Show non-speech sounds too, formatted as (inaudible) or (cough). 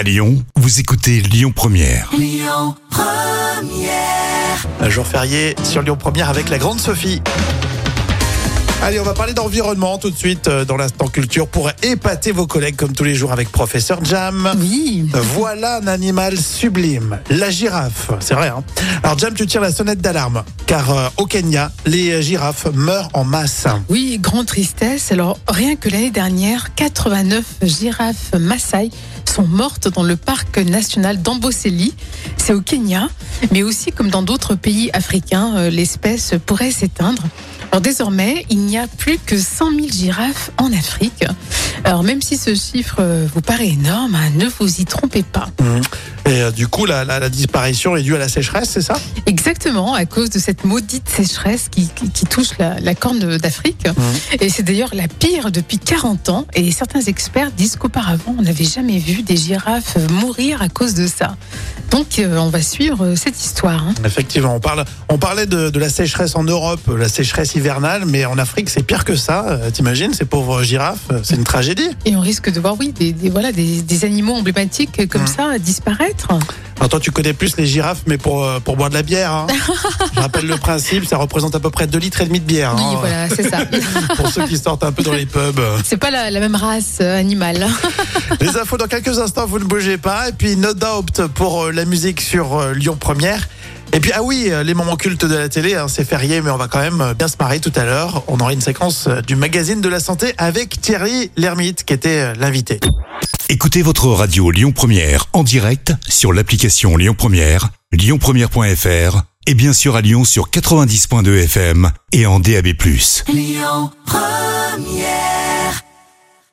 À Lyon, vous écoutez Lyon Première. Un jour férié sur Lyon Première avec la grande Sophie. Allez, on va parler d'environnement tout de suite euh, dans l'instant culture pour épater vos collègues comme tous les jours avec professeur Jam. Oui. Voilà un animal sublime, la girafe. C'est vrai. Hein Alors Jam, tu tires la sonnette d'alarme car euh, au Kenya, les girafes meurent en masse. Oui, grande tristesse. Alors, rien que l'année dernière, 89 girafes Maasai sont mortes dans le parc national d'Amboseli. C'est au Kenya, mais aussi comme dans d'autres pays africains, euh, l'espèce pourrait s'éteindre. Alors désormais, il n'y a plus que 100 000 girafes en Afrique. Alors même si ce chiffre euh, vous paraît énorme, hein, ne vous y trompez pas. Et euh, du coup, la, la- la disparition est due à la sécheresse, c'est ça? Exactement, à cause de cette maudite sécheresse qui, qui- qui touche la, la corne d'Afrique. Et c'est d'ailleurs la pire depuis 40 ans. Et certains experts disent qu'auparavant, on n'avait jamais vu des girafes mourir à cause de ça. Donc, euh, on va suivre cette histoire. hein. Effectivement, on, parle, on parlait de, de la sécheresse en Europe, la sécheresse hivernale, mais en Afrique, c'est pire que ça. Euh, T'imagines, ces pauvres girafes, euh, c'est une tragédie. Et on risque de voir, oui, des, des- voilà, des, des animaux emblématiques comme Mhm. ça disparaître. Alors toi, tu connais plus les girafes, mais pour, euh, pour boire de la bière. hein. (laughs) Je rappelle le principe, ça représente à peu près 2 litres et demi de bière. Oui, hein. voilà, c'est ça. (laughs) Pour ceux qui sortent un peu dans les pubs. C'est pas la, la même race animale. (laughs) Les infos dans quelques instants, vous ne bougez pas. Et puis No Doubt pour la musique sur Lyon Première. Et puis, ah oui, euh, les moments cultes de la télé, hein, c'est férié, mais on va quand même euh, bien se marrer tout à l'heure. On aura une séquence euh, du magazine de la santé avec Thierry Lhermitte, qui était l'invité. Écoutez votre radio Lyon Première en direct sur l'application Lyon Première, lyonpremière.fr et bien sûr à Lyon sur 90.2 FM et en DAB+.